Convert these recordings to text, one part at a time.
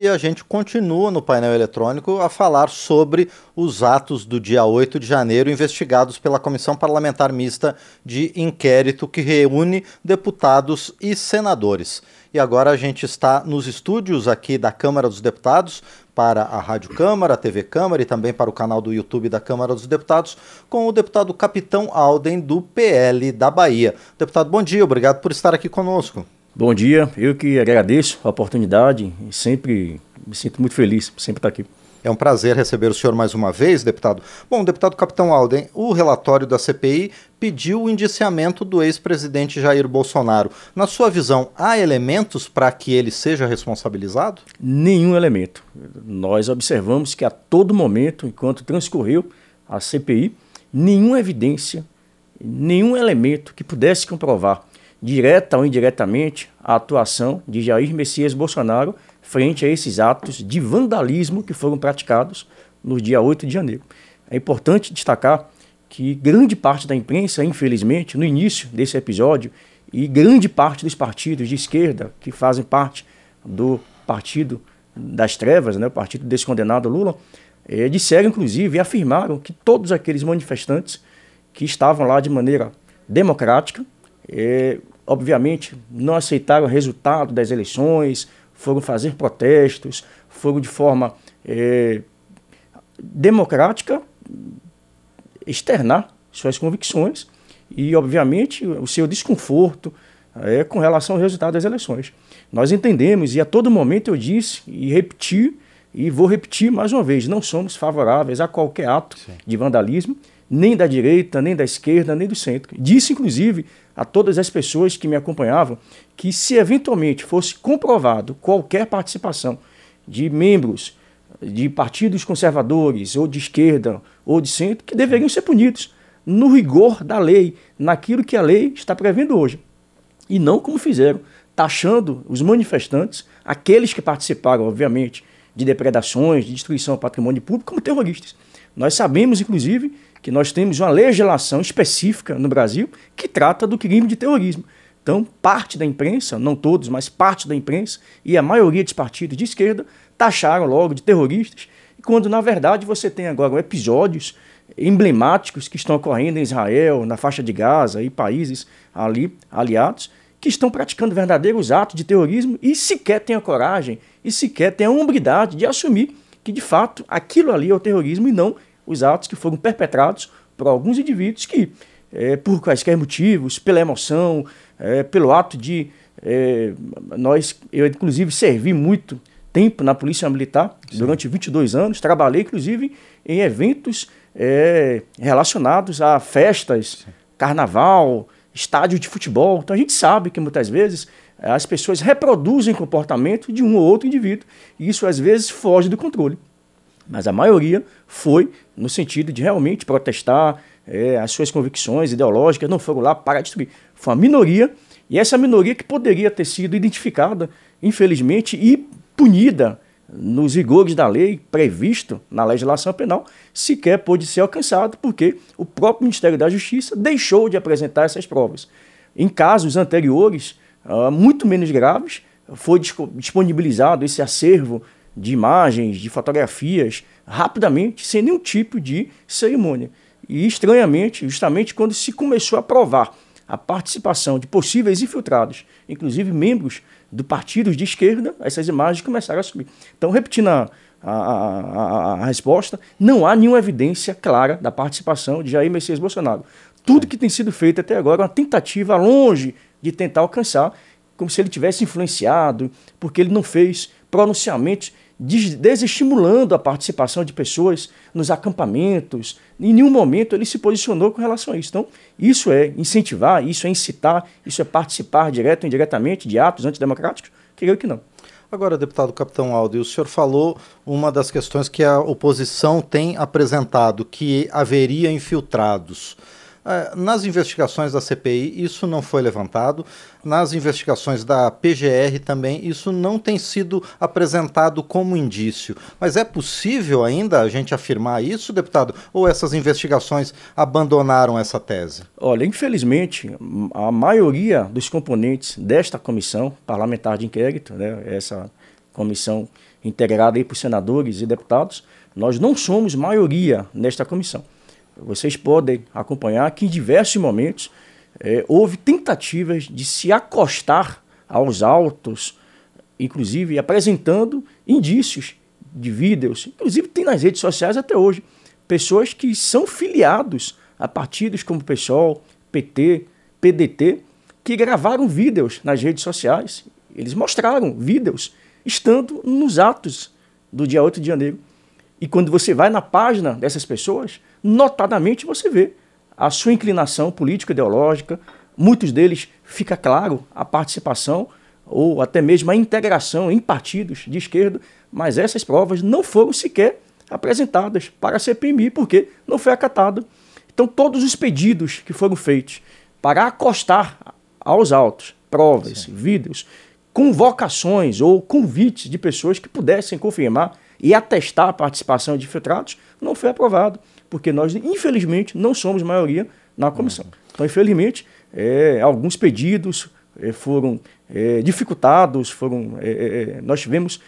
E a gente continua no painel eletrônico a falar sobre os atos do dia 8 de janeiro investigados pela Comissão Parlamentar Mista de Inquérito que reúne deputados e senadores. E agora a gente está nos estúdios aqui da Câmara dos Deputados para a Rádio Câmara, a TV Câmara e também para o canal do YouTube da Câmara dos Deputados com o deputado Capitão Alden do PL da Bahia. Deputado, bom dia, obrigado por estar aqui conosco. Bom dia, eu que agradeço a oportunidade e sempre me sinto muito feliz por sempre estar aqui. É um prazer receber o senhor mais uma vez, deputado. Bom, deputado Capitão Alden, o relatório da CPI pediu o indiciamento do ex-presidente Jair Bolsonaro. Na sua visão, há elementos para que ele seja responsabilizado? Nenhum elemento. Nós observamos que a todo momento, enquanto transcorreu a CPI, nenhuma evidência, nenhum elemento que pudesse comprovar direta ou indiretamente, a atuação de Jair Messias Bolsonaro frente a esses atos de vandalismo que foram praticados no dia 8 de janeiro. É importante destacar que grande parte da imprensa, infelizmente, no início desse episódio, e grande parte dos partidos de esquerda que fazem parte do Partido das Trevas, né, o partido desse condenado Lula, eh, disseram, inclusive, e afirmaram que todos aqueles manifestantes que estavam lá de maneira democrática, é, obviamente, não aceitaram o resultado das eleições, foram fazer protestos, foram de forma é, democrática externar suas convicções e, obviamente, o seu desconforto é, com relação ao resultado das eleições. Nós entendemos, e a todo momento eu disse e repeti, e vou repetir mais uma vez: não somos favoráveis a qualquer ato Sim. de vandalismo nem da direita, nem da esquerda, nem do centro. Disse, inclusive, a todas as pessoas que me acompanhavam que, se eventualmente fosse comprovado qualquer participação de membros de partidos conservadores, ou de esquerda, ou de centro, que deveriam ser punidos no rigor da lei, naquilo que a lei está prevendo hoje. E não como fizeram, taxando os manifestantes, aqueles que participaram, obviamente, de depredações, de destruição ao patrimônio público, como terroristas. Nós sabemos, inclusive, que nós temos uma legislação específica no Brasil que trata do crime de terrorismo. Então, parte da imprensa, não todos, mas parte da imprensa e a maioria dos partidos de esquerda taxaram logo de terroristas, quando na verdade você tem agora episódios emblemáticos que estão ocorrendo em Israel, na faixa de Gaza e países ali aliados, que estão praticando verdadeiros atos de terrorismo e sequer têm a coragem e sequer têm a hombridade de assumir que de fato aquilo ali é o terrorismo e não os atos que foram perpetrados por alguns indivíduos que, é, por quaisquer motivos, pela emoção, é, pelo ato de. É, nós, eu, inclusive, servi muito tempo na Polícia Militar, Sim. durante 22 anos, trabalhei, inclusive, em eventos é, relacionados a festas, carnaval, estádio de futebol. Então a gente sabe que muitas vezes as pessoas reproduzem comportamento de um ou outro indivíduo, e isso às vezes foge do controle mas a maioria foi no sentido de realmente protestar é, as suas convicções ideológicas, não foram lá para destruir. Foi uma minoria, e essa minoria que poderia ter sido identificada, infelizmente, e punida nos rigores da lei previsto na legislação penal, sequer pôde ser alcançado, porque o próprio Ministério da Justiça deixou de apresentar essas provas. Em casos anteriores, uh, muito menos graves, foi disponibilizado esse acervo de imagens, de fotografias, rapidamente, sem nenhum tipo de cerimônia. E estranhamente, justamente quando se começou a provar a participação de possíveis infiltrados, inclusive membros do partidos de esquerda, essas imagens começaram a subir. Então, repetindo a, a, a, a resposta, não há nenhuma evidência clara da participação de Jair Messias Bolsonaro. Tudo que tem sido feito até agora é uma tentativa longe de tentar alcançar, como se ele tivesse influenciado, porque ele não fez pronunciamentos desestimulando a participação de pessoas nos acampamentos. Em nenhum momento ele se posicionou com relação a isso. Então, isso é incentivar, isso é incitar, isso é participar direto ou indiretamente de atos antidemocráticos? Creio que não. Agora, deputado Capitão Aldo, o senhor falou uma das questões que a oposição tem apresentado, que haveria infiltrados. É, nas investigações da CPI, isso não foi levantado. Nas investigações da PGR também, isso não tem sido apresentado como indício. Mas é possível ainda a gente afirmar isso, deputado? Ou essas investigações abandonaram essa tese? Olha, infelizmente, a maioria dos componentes desta comissão parlamentar de inquérito, né, essa comissão integrada aí por senadores e deputados, nós não somos maioria nesta comissão. Vocês podem acompanhar que em diversos momentos é, houve tentativas de se acostar aos autos, inclusive apresentando indícios de vídeos, inclusive tem nas redes sociais até hoje, pessoas que são filiados a partidos como PSOL, PT, PDT, que gravaram vídeos nas redes sociais. Eles mostraram vídeos estando nos atos do dia 8 de janeiro. E quando você vai na página dessas pessoas, notadamente você vê a sua inclinação político-ideológica, muitos deles fica claro a participação ou até mesmo a integração em partidos de esquerda, mas essas provas não foram sequer apresentadas para a CPMI, porque não foi acatado. Então, todos os pedidos que foram feitos para acostar aos autos provas, Sim. vídeos, convocações ou convites de pessoas que pudessem confirmar e atestar a participação de infiltrados, não foi aprovado, porque nós, infelizmente, não somos maioria na comissão. Uhum. Então, infelizmente, é, alguns pedidos é, foram é, dificultados, foram, é, é, é, nós tivemos,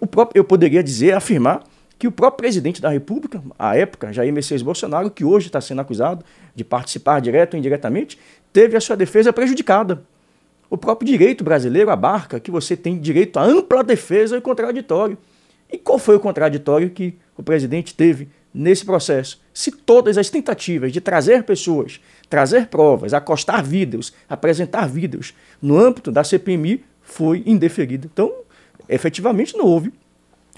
o próprio, eu poderia dizer, afirmar, que o próprio presidente da República, à época, Jair Messias Bolsonaro, que hoje está sendo acusado de participar direto ou indiretamente, teve a sua defesa prejudicada. O próprio direito brasileiro abarca que você tem direito à ampla defesa e contraditório. E qual foi o contraditório que o presidente teve nesse processo? Se todas as tentativas de trazer pessoas, trazer provas, acostar vídeos, apresentar vídeos no âmbito da CPMI foi indeferida. Então, efetivamente não houve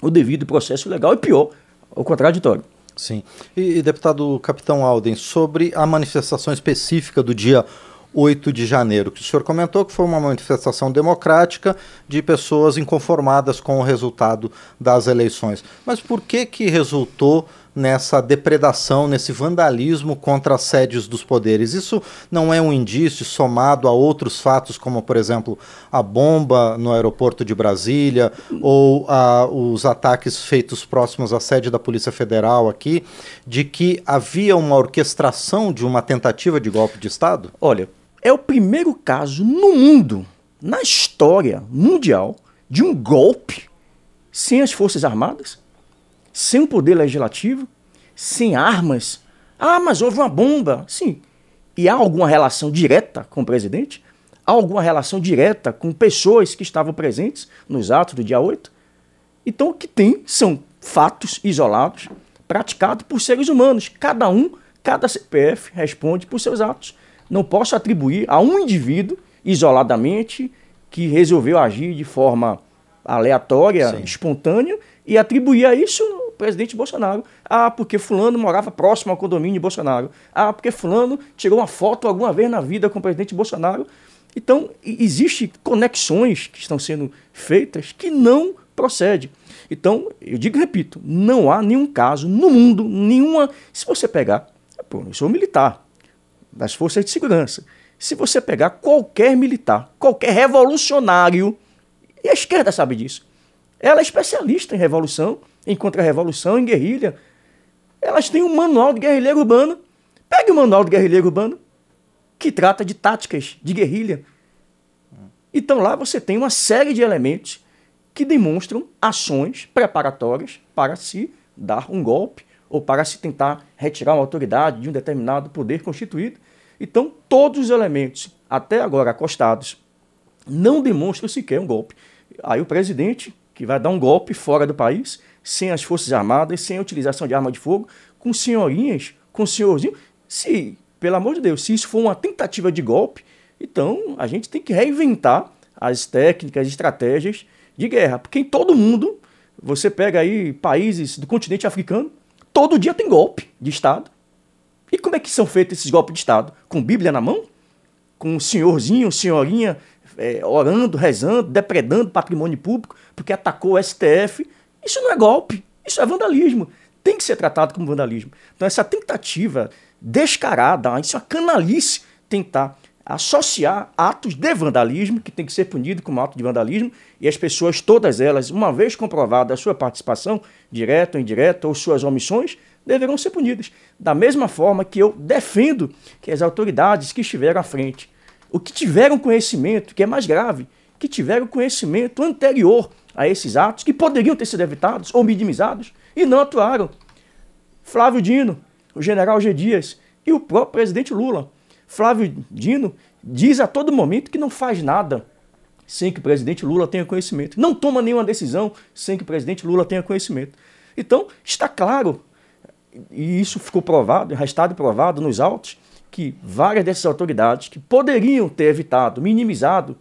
o devido processo legal e pior, o contraditório. Sim. E, e, deputado Capitão Alden, sobre a manifestação específica do dia 8 de janeiro, que o senhor comentou que foi uma manifestação democrática de pessoas inconformadas com o resultado das eleições. Mas por que que resultou nessa depredação, nesse vandalismo contra as sedes dos poderes. Isso não é um indício somado a outros fatos, como, por exemplo, a bomba no aeroporto de Brasília ou a, os ataques feitos próximos à sede da Polícia Federal aqui, de que havia uma orquestração de uma tentativa de golpe de Estado? Olha, é o primeiro caso no mundo, na história mundial, de um golpe sem as Forças Armadas sem um poder legislativo, sem armas. Ah, mas houve uma bomba. Sim. E há alguma relação direta com o presidente? Há alguma relação direta com pessoas que estavam presentes nos atos do dia 8? Então, o que tem são fatos isolados praticados por seres humanos. Cada um, cada CPF responde por seus atos. Não posso atribuir a um indivíduo isoladamente que resolveu agir de forma aleatória, Sim. espontânea, e atribuir a isso o presidente Bolsonaro. Ah, porque fulano morava próximo ao condomínio de Bolsonaro. Ah, porque fulano tirou uma foto alguma vez na vida com o presidente Bolsonaro. Então, existem conexões que estão sendo feitas que não procedem. Então, eu digo e repito, não há nenhum caso no mundo, nenhuma. Se você pegar, pô, eu sou militar das forças de segurança. Se você pegar qualquer militar, qualquer revolucionário, e a esquerda sabe disso, ela é especialista em revolução, em contra-revolução, em guerrilha. Elas têm um manual de guerrilheiro urbano. Pegue o manual de guerrilheiro urbano, que trata de táticas de guerrilha. Então lá você tem uma série de elementos que demonstram ações preparatórias para se dar um golpe ou para se tentar retirar uma autoridade de um determinado poder constituído. Então, todos os elementos, até agora acostados, não demonstram sequer um golpe. Aí o presidente que vai dar um golpe fora do país, sem as Forças Armadas, sem a utilização de arma de fogo, com senhorinhas, com senhorzinho. Se, pelo amor de Deus, se isso for uma tentativa de golpe, então a gente tem que reinventar as técnicas, estratégias de guerra. Porque em todo mundo, você pega aí países do continente africano, todo dia tem golpe de Estado. E como é que são feitos esses golpes de Estado? Com Bíblia na mão? Com um senhorzinho, senhorinha é, orando, rezando, depredando patrimônio público, porque atacou o STF. Isso não é golpe, isso é vandalismo. Tem que ser tratado como vandalismo. Então, essa tentativa descarada, isso é uma canalice tentar associar atos de vandalismo, que tem que ser punido como ato de vandalismo, e as pessoas, todas elas, uma vez comprovada a sua participação, direta ou indireta, ou suas omissões, deverão ser punidas. Da mesma forma que eu defendo que as autoridades que estiveram à frente o que tiveram conhecimento, que é mais grave, que tiveram conhecimento anterior a esses atos que poderiam ter sido evitados ou minimizados e não atuaram. Flávio Dino, o general G. Dias e o próprio presidente Lula. Flávio Dino diz a todo momento que não faz nada sem que o presidente Lula tenha conhecimento. Não toma nenhuma decisão sem que o presidente Lula tenha conhecimento. Então, está claro, e isso ficou provado, arrastado e provado nos autos, que várias dessas autoridades que poderiam ter evitado, minimizado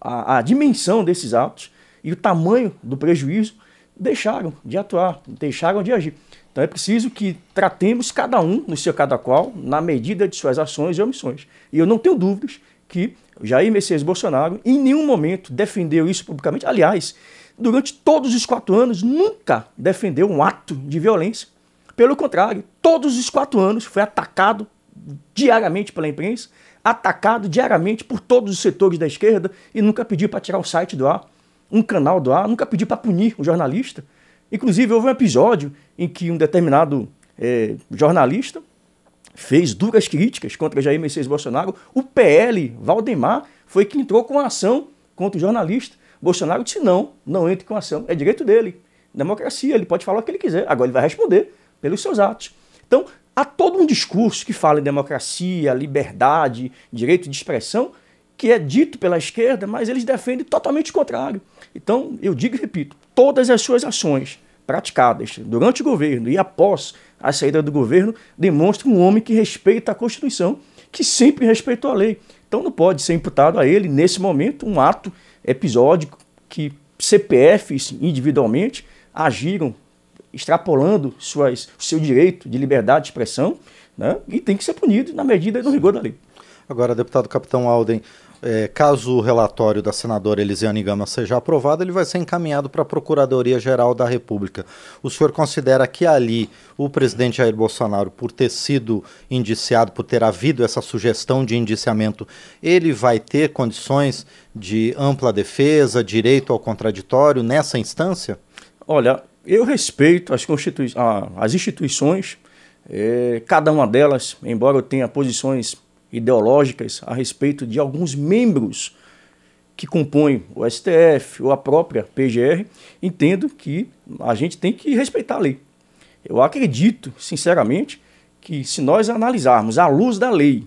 a, a dimensão desses atos e o tamanho do prejuízo, deixaram de atuar, deixaram de agir. Então é preciso que tratemos cada um no seu cada qual, na medida de suas ações e omissões. E eu não tenho dúvidas que Jair Messias Bolsonaro em nenhum momento defendeu isso publicamente. Aliás, durante todos os quatro anos, nunca defendeu um ato de violência. Pelo contrário, todos os quatro anos foi atacado diariamente pela imprensa, atacado diariamente por todos os setores da esquerda e nunca pediu para tirar o site do ar, um canal do ar, nunca pediu para punir o jornalista. Inclusive, houve um episódio em que um determinado é, jornalista fez duras críticas contra Jair Messias Bolsonaro. O PL, Valdemar, foi que entrou com ação contra o jornalista. Bolsonaro disse: não, não entre com ação, é direito dele. Democracia, ele pode falar o que ele quiser, agora ele vai responder pelos seus atos. Então, há todo um discurso que fala em democracia, liberdade, direito de expressão, que é dito pela esquerda, mas eles defendem totalmente o contrário. Então, eu digo e repito, todas as suas ações praticadas durante o governo e após a saída do governo demonstram um homem que respeita a Constituição, que sempre respeitou a lei. Então não pode ser imputado a ele, nesse momento, um ato episódico que CPFs individualmente agiram extrapolando suas, seu direito de liberdade de expressão né, e tem que ser punido na medida do rigor da lei. Agora, deputado Capitão Alden, é, caso o relatório da senadora Elisiane Gama seja aprovado, ele vai ser encaminhado para a Procuradoria-Geral da República. O senhor considera que ali o presidente Jair Bolsonaro, por ter sido indiciado, por ter havido essa sugestão de indiciamento, ele vai ter condições de ampla defesa, direito ao contraditório nessa instância? Olha, eu respeito as, constitui as instituições, é, cada uma delas, embora eu tenha posições ideológicas a respeito de alguns membros que compõem o STF ou a própria PGR, entendo que a gente tem que respeitar a lei. Eu acredito, sinceramente, que se nós analisarmos à luz da lei,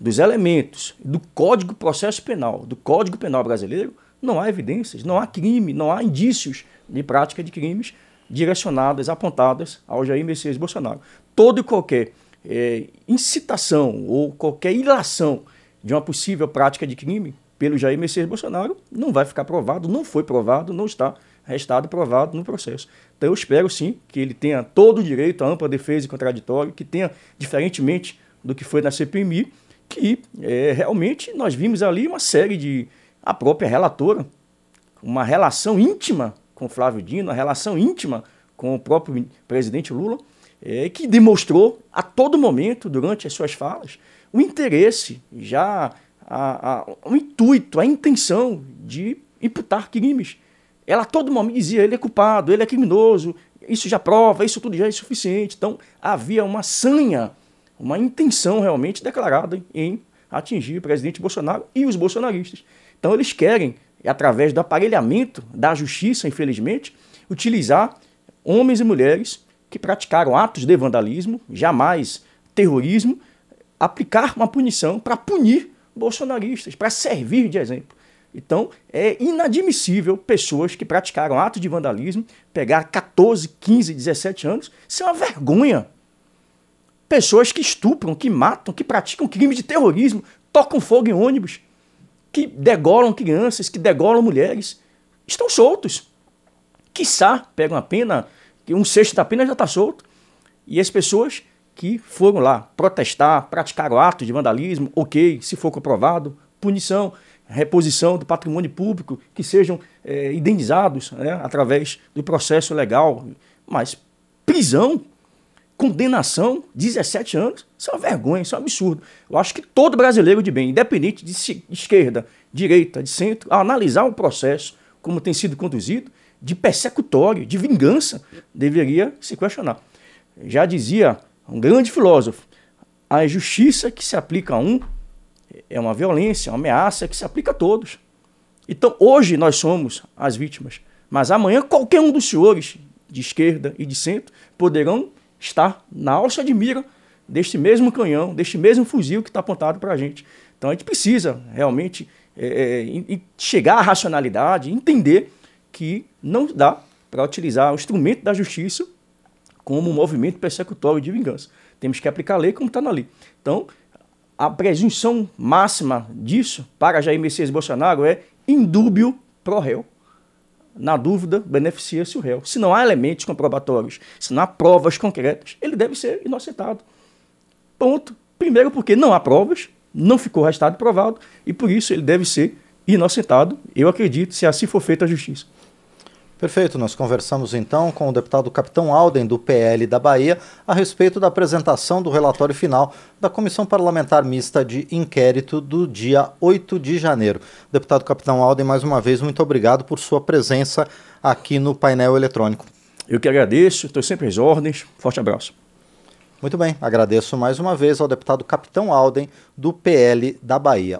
dos elementos, do Código Processo Penal, do Código Penal brasileiro, não há evidências, não há crime, não há indícios de prática de crimes direcionadas, apontadas ao Jair Messias Bolsonaro. Todo e qualquer é, incitação ou qualquer ilação de uma possível prática de crime pelo Jair Messias Bolsonaro não vai ficar provado, não foi provado, não está restado provado no processo. Então eu espero sim que ele tenha todo o direito à ampla defesa e contraditório, que tenha, diferentemente do que foi na CPMI, que é, realmente nós vimos ali uma série de. a própria relatora, uma relação íntima com Flávio Dino, uma relação íntima com o próprio presidente Lula, é, que demonstrou a todo momento, durante as suas falas, o interesse, já a, a, o intuito, a intenção de imputar crimes. Ela a todo momento dizia, ele é culpado, ele é criminoso, isso já prova, isso tudo já é suficiente. Então havia uma sanha, uma intenção realmente declarada em atingir o presidente Bolsonaro e os bolsonaristas. Então eles querem, através do aparelhamento da justiça, infelizmente, utilizar homens e mulheres que praticaram atos de vandalismo, jamais terrorismo, aplicar uma punição para punir bolsonaristas, para servir de exemplo. Então, é inadmissível pessoas que praticaram atos de vandalismo pegar 14, 15, 17 anos. Isso é uma vergonha. Pessoas que estupram, que matam, que praticam crimes de terrorismo, tocam fogo em ônibus, que degolam crianças, que degolam mulheres, estão soltos. Quiçá pegam a pena que um sexto da pena já está solto. E as pessoas que foram lá protestar, praticaram atos de vandalismo, ok, se for comprovado, punição, reposição do patrimônio público, que sejam é, indenizados né, através do processo legal. Mas prisão, condenação, 17 anos, isso é uma vergonha, isso é um absurdo. Eu acho que todo brasileiro de bem, independente de esquerda, direita, de centro, analisar o processo como tem sido conduzido, de persecutório, de vingança, deveria se questionar. Já dizia um grande filósofo: a injustiça que se aplica a um é uma violência, uma ameaça que se aplica a todos. Então, hoje nós somos as vítimas. Mas amanhã qualquer um dos senhores, de esquerda e de centro, poderão estar na alça de mira deste mesmo canhão, deste mesmo fuzil que está apontado para a gente. Então a gente precisa realmente é, é, chegar à racionalidade, entender que não dá para utilizar o instrumento da justiça como um movimento persecutório de vingança. Temos que aplicar a lei como está na lei. Então, a presunção máxima disso para Jair Messias Bolsonaro é indúbio pro réu. Na dúvida, beneficia-se o réu. Se não há elementos comprobatórios, se não há provas concretas, ele deve ser inocentado. Ponto. Primeiro, porque não há provas, não ficou restado provado, e por isso ele deve ser inocentado, eu acredito, se assim for feita a justiça. Perfeito, nós conversamos então com o deputado Capitão Alden, do PL da Bahia, a respeito da apresentação do relatório final da Comissão Parlamentar Mista de Inquérito do dia 8 de janeiro. Deputado Capitão Alden, mais uma vez, muito obrigado por sua presença aqui no painel eletrônico. Eu que agradeço, estou sempre às ordens. Forte abraço. Muito bem, agradeço mais uma vez ao deputado Capitão Alden, do PL da Bahia.